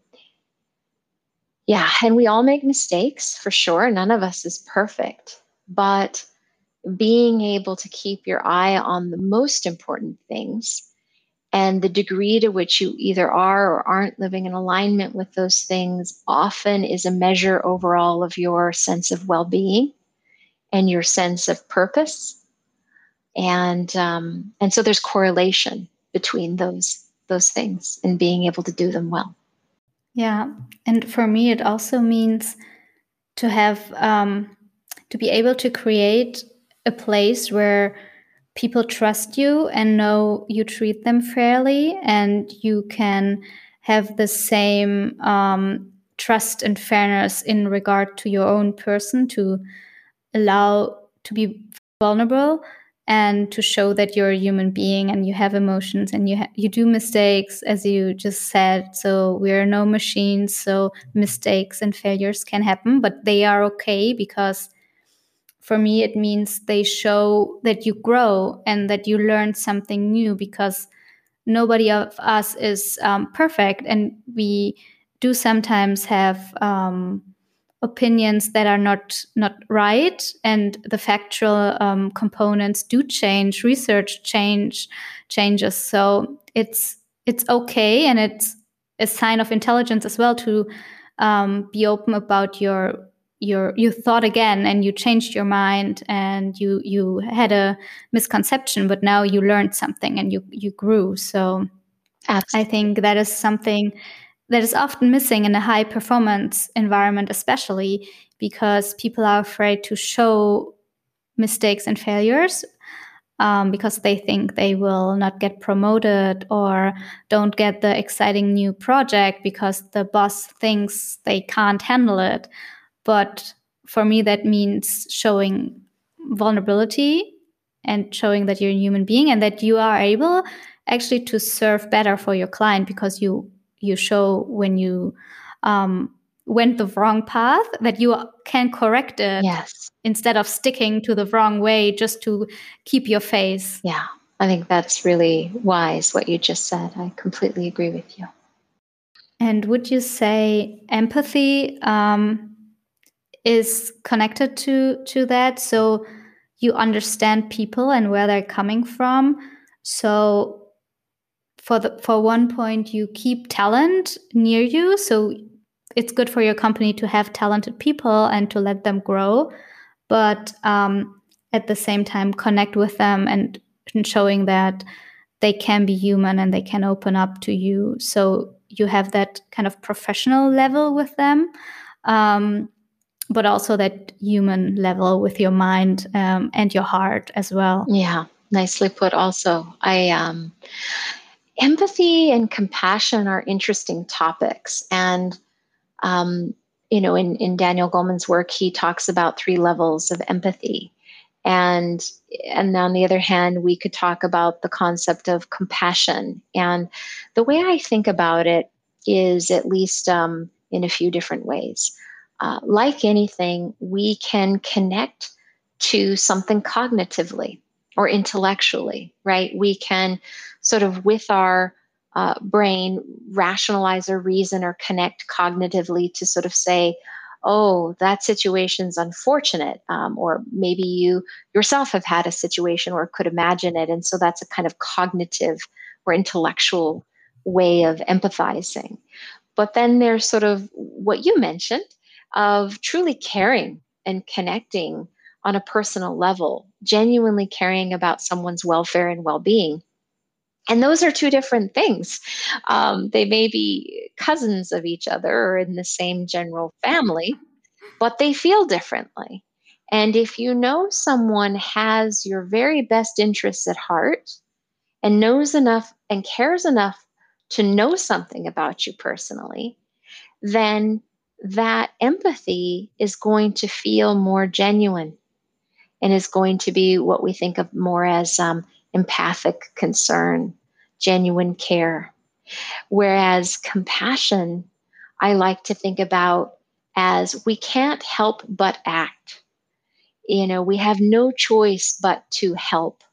yeah, and we all make mistakes for sure. None of us is perfect, but being able to keep your eye on the most important things and the degree to which you either are or aren't living in alignment with those things often is a measure overall of your sense of well being and your sense of purpose. And, um, and so there's correlation between those, those things and being able to do them well. Yeah. And for me, it also means to have, um, to be able to create a place where people trust you and know you treat them fairly and you can have the same um, trust and fairness in regard to your own person to allow to be vulnerable and to show that you're a human being and you have emotions and you you do mistakes as you just said. So we're no machines so mistakes and failures can happen but they are okay because for me it means they show that you grow and that you learn something new because nobody of us is um, perfect. And we do sometimes have um, opinions that are not not right and the factual um, components do change research change changes so it's it's okay and it's a sign of intelligence as well to um, be open about your your you thought again and you changed your mind and you you had a misconception but now you learned something and you you grew so Absolutely. i think that is something that is often missing in a high performance environment especially because people are afraid to show mistakes and failures um, because they think they will not get promoted or don't get the exciting new project because the boss thinks they can't handle it. But for me, that means showing vulnerability and showing that you're a human being and that you are able actually to serve better for your client because you you show when you um, went the wrong path that you can correct it yes. instead of sticking to the wrong way just to keep your face. Yeah. I think that's really wise what you just said. I completely agree with you. And would you say empathy um, is connected to to that? So you understand people and where they're coming from. So for the for one point you keep talent near you so it's good for your company to have talented people and to let them grow but um, at the same time connect with them and, and showing that they can be human and they can open up to you so you have that kind of professional level with them um, but also that human level with your mind um, and your heart as well. Yeah, nicely put. Also, I um, empathy and compassion are interesting topics, and um, you know, in in Daniel Goleman's work, he talks about three levels of empathy. And and on the other hand, we could talk about the concept of compassion. And the way I think about it is at least um, in a few different ways uh, like anything, we can connect to something cognitively or intellectually, right? We can sort of, with our uh, brain, rationalize or reason or connect cognitively to sort of say, oh, that situation's unfortunate. Um, or maybe you yourself have had a situation or could imagine it. And so that's a kind of cognitive or intellectual way of empathizing. But then there's sort of what you mentioned, of truly caring and connecting on a personal level, genuinely caring about someone's welfare and well being. And those are two different things. Um, they may be cousins of each other or in the same general family, but they feel differently. And if you know someone has your very best interests at heart and knows enough and cares enough to know something about you personally, then that empathy is going to feel more genuine and is going to be what we think of more as um, empathic concern genuine care. Whereas compassion, I like to think about as we can't help but act. You know, we have no choice but to help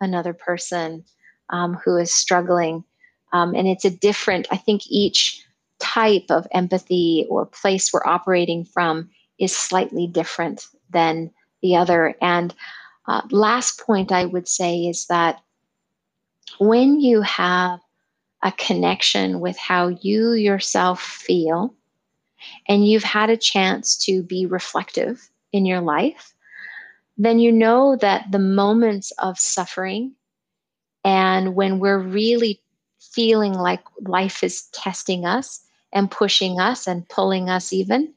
another person um, who is struggling. Um, and it's a different, I think each type of empathy or place we're operating from is slightly different than the other. And uh, last point I would say is that when you have a connection with how you yourself feel, and you've had a chance to be reflective in your life, then you know that the moments of suffering and when we're really feeling like life is testing us and pushing us and pulling us even,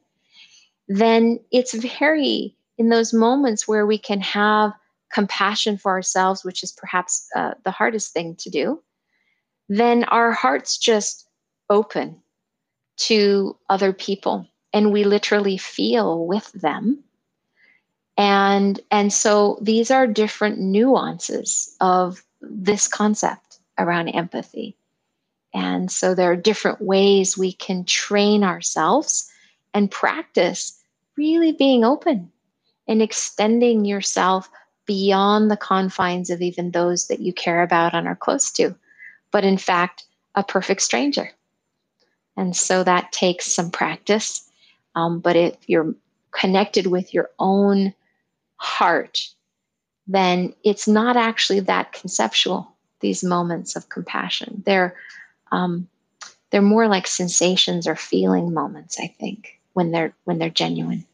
then it's very in those moments where we can have compassion for ourselves, which is perhaps uh, the hardest thing to do, then our hearts just open to other people and we literally feel with them. And and so these are different nuances of this concept around empathy. And so there are different ways we can train ourselves and practice really being open and extending yourself beyond the confines of even those that you care about and are close to but in fact a perfect stranger and so that takes some practice. Um, but if you're connected with your own heart, then it's not actually that conceptual, these moments of compassion. They're, um, they're more like sensations or feeling moments, I think, when they're, when they're genuine.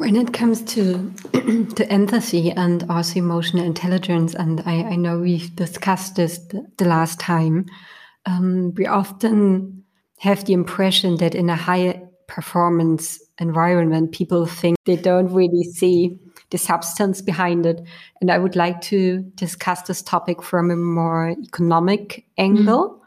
When it comes to to empathy and also emotional intelligence, and I, I know we've discussed this the, the last time, um, we often have the impression that in a high performance environment, people think they don't really see the substance behind it. And I would like to discuss this topic from a more economic angle.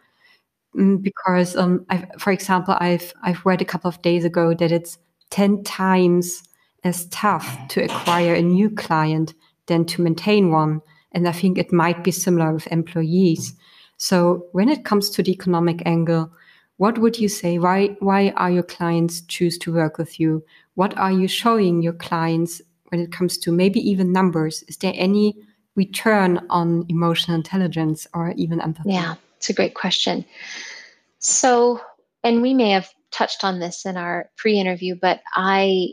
Mm. Because, um, for example, I've I've read a couple of days ago that it's ten times as tough to acquire a new client than to maintain one, and I think it might be similar with employees. So when it comes to the economic angle, what would you say? Why, why are your clients choose to work with you? What are you showing your clients when it comes to maybe even numbers? Is there any return on emotional intelligence or even empathy? Yeah, it's a great question. So, and we may have touched on this in our pre interview, but I,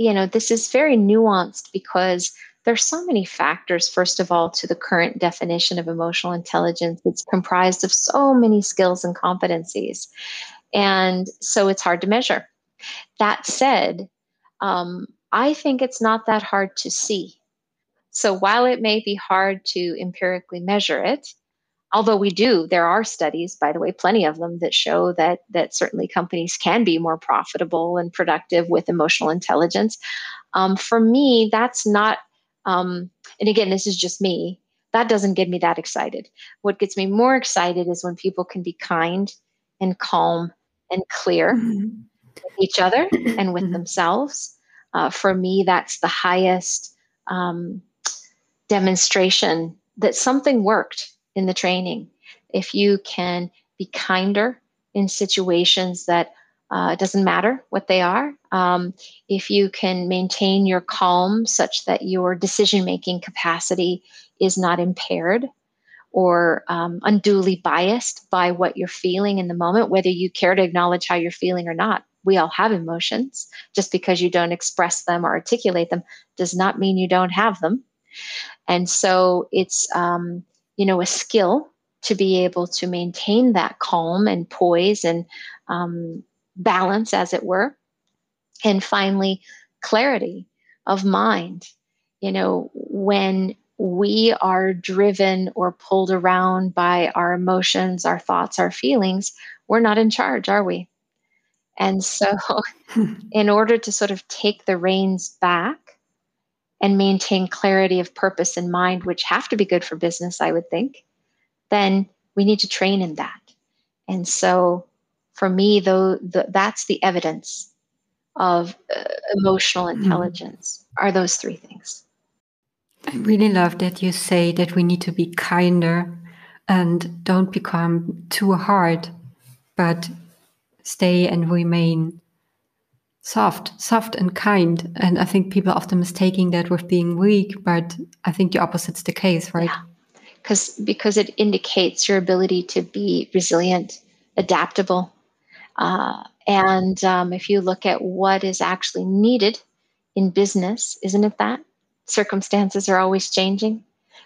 you know, this is very nuanced because there's so many factors first of all to the current definition of emotional intelligence. It's comprised of so many skills and competencies and so it's hard to measure. That said um, i think it's not that hard to see. So while it may be hard to empirically measure it although we do there are studies by the way plenty of them that show that that certainly companies can be more profitable and productive with emotional intelligence um, for me that's not um, and again, this is just me. That doesn't get me that excited. What gets me more excited is when people can be kind and calm and clear mm-hmm. with each other and with mm-hmm. themselves. Uh, for me, that's the highest um, demonstration that something worked in the training. If you can be kinder in situations that uh, doesn't matter what they are. Um, if you can maintain your calm such that your decision making capacity is not impaired or um, unduly biased by what you're feeling in the moment, whether you care to acknowledge how you're feeling or not. We all have emotions. Just because you don't express them or articulate them does not mean you don't have them. And so it's, um, you know, a skill to be able to maintain that calm and poise and um, balance, as it were. And finally, clarity of mind. You know, when we are driven or pulled around by our emotions, our thoughts, our feelings, we're not in charge, are we? And so, in order to sort of take the reins back and maintain clarity of purpose and mind, which have to be good for business, I would think, then we need to train in that. And so, for me, though, the, that's the evidence of uh, emotional mm-hmm. intelligence mm. are those three things. I really love that you say that we need to be kinder and don't become too hard, but stay and remain soft, soft and kind. And I think people often mistaking that with being weak, but I think the opposite's the case, right? Yeah. Because because it indicates your ability to be resilient, adaptable, uh, and um, if you look at what is actually needed in business, isn't it that circumstances are always changing?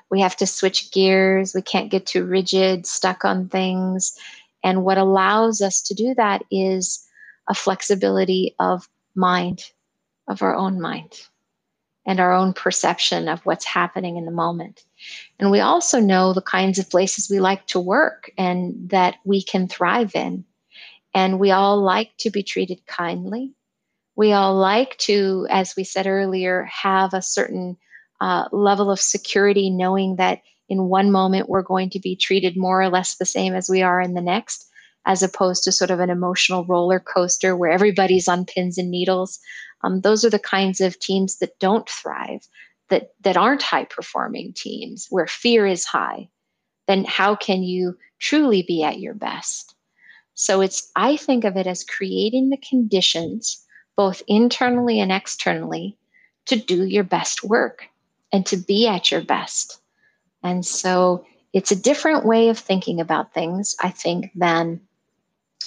We have to switch gears. We can't get too rigid, stuck on things. And what allows us to do that is a flexibility of mind, of our own mind, and our own perception of what's happening in the moment. And we also know the kinds of places we like to work and that we can thrive in. And we all like to be treated kindly. We all like to, as we said earlier, have a certain uh, level of security, knowing that in one moment we're going to be treated more or less the same as we are in the next as opposed to sort of an emotional roller coaster where everybody's on pins and needles. Um, those are the kinds of teams that don't thrive, that, that aren't high performing teams, where fear is high. Then how can you truly be at your best? So it's, I think of it as creating the conditions, both internally and externally, to do your best work and to be at your best. And so it's a different way of thinking about things, I think, than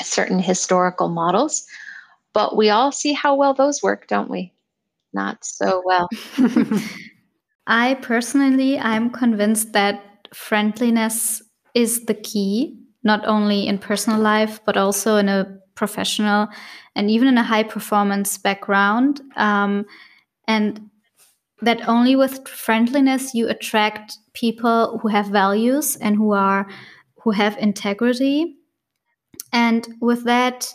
certain historical models. But we all see how well those work, don't we? Not so well. I personally, I'm convinced that friendliness is the key, not only in personal life, but also in a professional and even in a high performance background. Um, and that only with friendliness you attract people who have values and who are who have integrity and with that,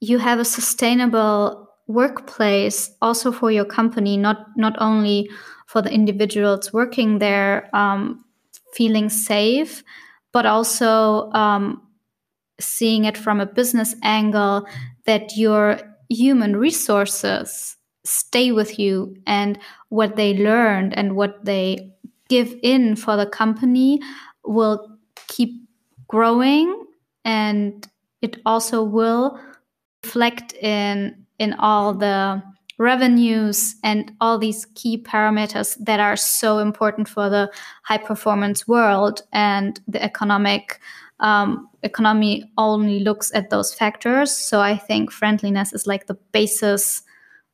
you have a sustainable workplace also for your company, not not only for the individuals working there um, feeling safe, but also um, seeing it from a business angle that your human resources stay with you and what they learned and what they give in for the company will keep growing and it also will reflect in in all the revenues and all these key parameters that are so important for the high performance world and the economic um, economy only looks at those factors. So i think friendliness is like the basis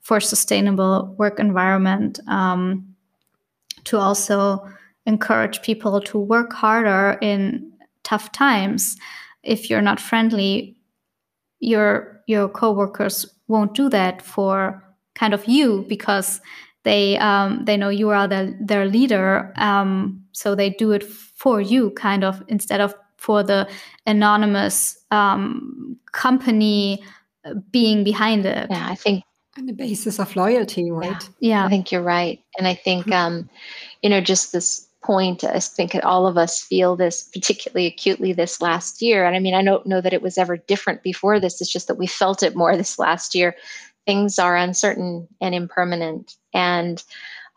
for sustainable work environment um, to also encourage people to work harder in tough times if you're not friendly, your your coworkers won't do that for kind of you because they um, they know you are the, their leader, um, so they do it for you, kind of instead of for the anonymous um, company being behind it. Yeah, I think on the basis of loyalty, right? Yeah, yeah. I think you're right, and I think mm-hmm. um, you know just this point, I think all of us feel this particularly acutely this last year. And I mean, I don't know that it was ever different before this. It's just that we felt it more this last year. Things are uncertain and impermanent. And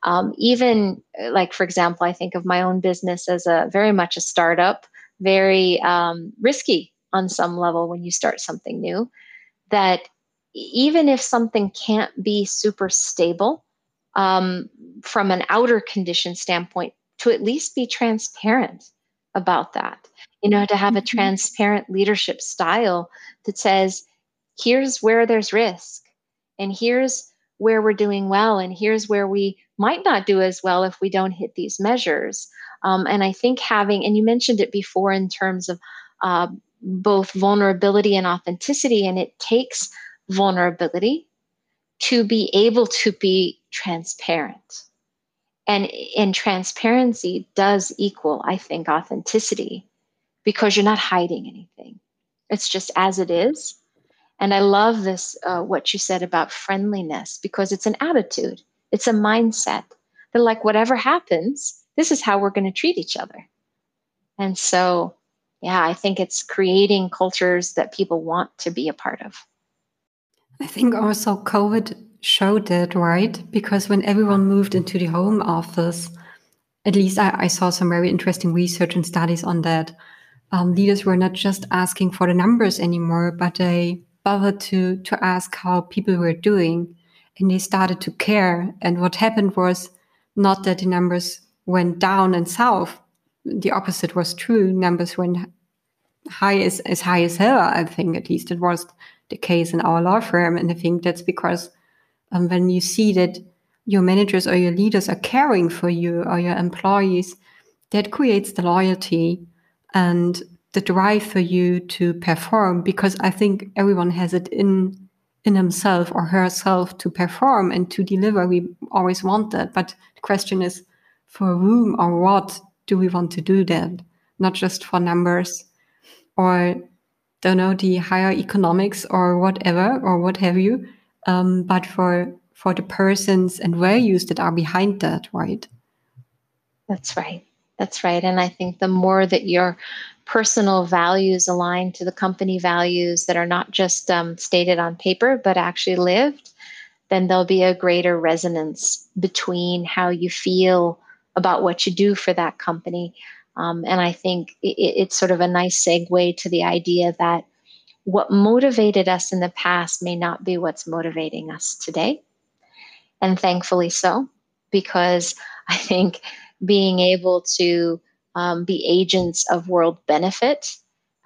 um, even like, for example, I think of my own business as a very much a startup, very um, risky on some level when you start something new. That even if something can't be super stable, um, from an outer condition standpoint, to at least be transparent about that. You know, to have a mm-hmm. transparent leadership style that says, here's where there's risk, and here's where we're doing well, and here's where we might not do as well if we don't hit these measures. Um, and I think having, and you mentioned it before in terms of uh, both vulnerability and authenticity, and it takes vulnerability to be able to be transparent and and transparency does equal i think authenticity because you're not hiding anything. It's just as it is. And i love this uh, what you said about friendliness because it's an attitude. It's a mindset that like whatever happens this is how we're going to treat each other. And so yeah i think it's creating cultures that people want to be a part of. I think also covid showed that, right? Because when everyone moved into the home office, at least I, I saw some very interesting research and studies on that. Um, leaders were not just asking for the numbers anymore, but they bothered to to ask how people were doing, and they started to care. And what happened was not that the numbers went down and south. The opposite was true. Numbers went high as, as high as hell. I think at least it was the case in our law firm, and I think that's because um, when you see that your managers or your leaders are caring for you or your employees, that creates the loyalty and the drive for you to perform because I think everyone has it in in himself or herself to perform and to deliver. We always want that. But the question is for whom or what do we want to do that? Not just for numbers or don't know the higher economics or whatever or what have you, um, but for for the persons and values that are behind that, right? That's right. That's right. And I think the more that your personal values align to the company values that are not just um, stated on paper, but actually lived, then there'll be a greater resonance between how you feel about what you do for that company. Um, and I think it, it's sort of a nice segue to the idea that what motivated us in the past may not be what's motivating us today and thankfully so, because I think being able to um, be agents of world benefit,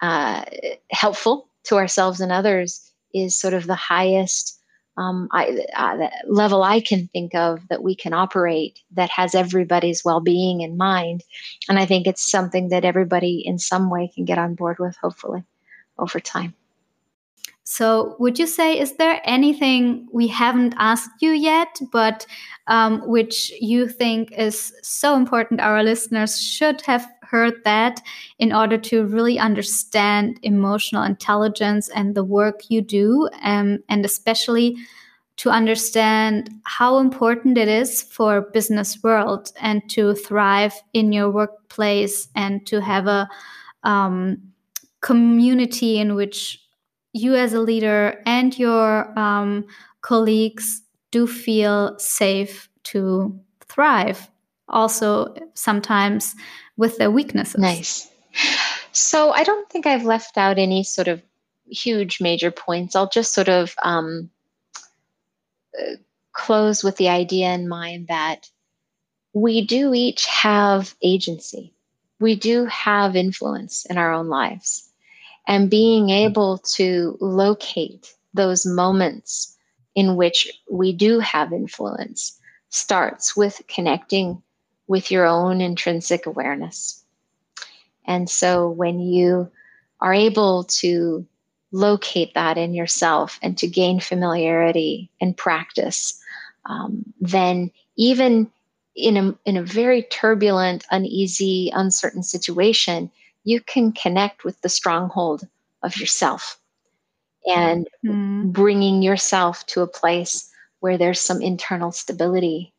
uh, helpful to ourselves and others, is sort of the highest um, I, uh, level I can think of that we can operate that has everybody's well being in mind. And I think it's something that everybody in some way can get on board with, hopefully, over time. So, would you say, is there anything we haven't asked you yet, but um, which you think is so important our listeners should have heard that in order to really understand emotional intelligence and the work you do, um, and especially to understand how important it is for business world and to thrive in your workplace and to have a um, community in which you as a leader and your um, colleagues do feel safe to thrive also sometimes with their weaknesses. Nice. So i don't think i've left out any sort of huge major points. I'll just sort of um, uh, close with the idea in mind that we do each have agency. We do have influence in our own lives and being able to locate those moments in which we do have influence starts with connecting with your own intrinsic awareness. And so when you are able to locate that in yourself and to gain familiarity and practice, um, then even in a, in a very turbulent, uneasy, uncertain situation, you can connect with the stronghold of yourself and mm. bringing yourself to a place where there's some internal stability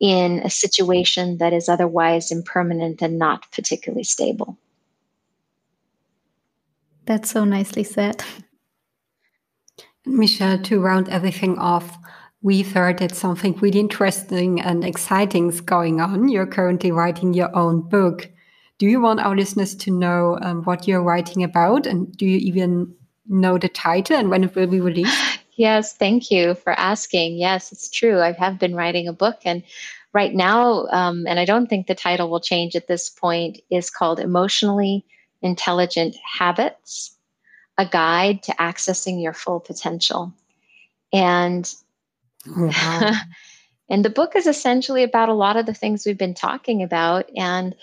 in a situation that is otherwise impermanent and not particularly stable. That's so nicely said. Michelle, to round everything off, we've heard that something really interesting and exciting is going on. You're currently writing your own book. Do you want our listeners to know um, what you're writing about? And do you even know the title and when it will be released? Yes, thank you for asking. Yes, it's true. I have been writing a book, and right now, um, and I don't think the title will change at this point, is called Emotionally Intelligent Habits A Guide to Accessing Your Full Potential. And wow. and the book is essentially about a lot of the things we've been talking about and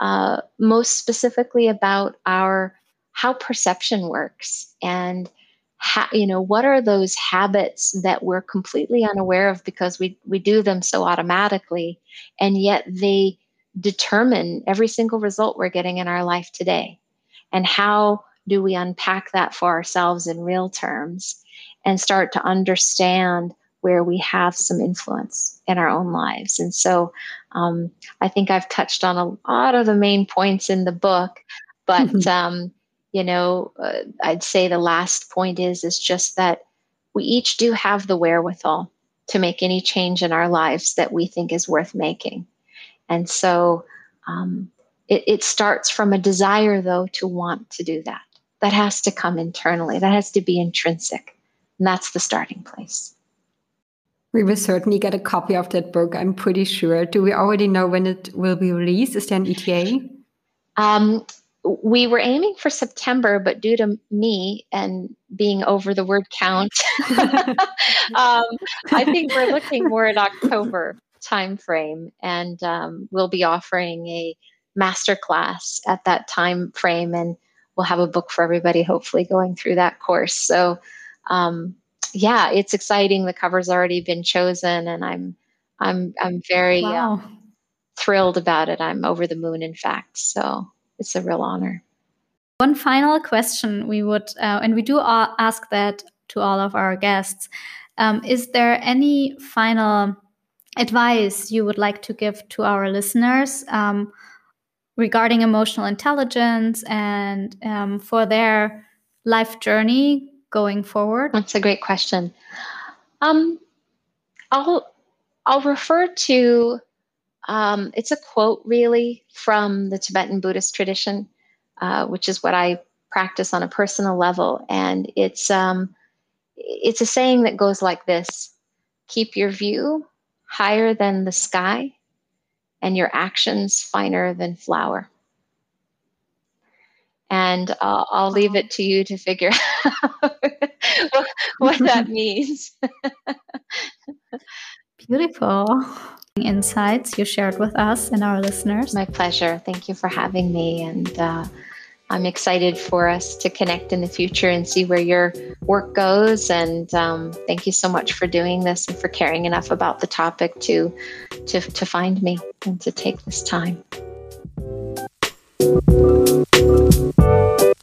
uh, most specifically about our how perception works and how, you know what are those habits that we're completely unaware of because we we do them so automatically and yet they determine every single result we're getting in our life today and how do we unpack that for ourselves in real terms and start to understand where we have some influence in our own lives. And so um, I think I've touched on a lot of the main points in the book, but mm-hmm. um, you know, uh, I'd say the last point is is just that we each do have the wherewithal to make any change in our lives that we think is worth making. And so um, it, it starts from a desire, though, to want to do that. That has to come internally, that has to be intrinsic. And that's the starting place. We will certainly get a copy of that book, I'm pretty sure. Do we already know when it will be released? Is there an ETA? Um, we were aiming for September, but due to me and being over the word count, um, I think we're looking more at October timeframe, and um, we'll be offering a master class at that time frame, and we'll have a book for everybody, hopefully going through that course. So, um, yeah, it's exciting. The cover's already been chosen, and I'm I'm I'm very wow. uh, thrilled about it. I'm over the moon, in fact. So it's a real honor. One final question we would, uh, and we do ask that to all of our guests. Um, is there any final advice you would like to give to our listeners um, regarding emotional intelligence and um, for their life journey going forward? That's a great question. Um, I'll I'll refer to um, it's a quote really from the Tibetan Buddhist tradition, uh, which is what I practice on a personal level, and it's um, it's a saying that goes like this: "Keep your view higher than the sky, and your actions finer than flour. And uh, I'll leave it to you to figure out what, what that means. Beautiful insights you shared with us and our listeners. My pleasure. Thank you for having me. And uh, I'm excited for us to connect in the future and see where your work goes. And um, thank you so much for doing this and for caring enough about the topic to, to, to find me and to take this time. Thank you.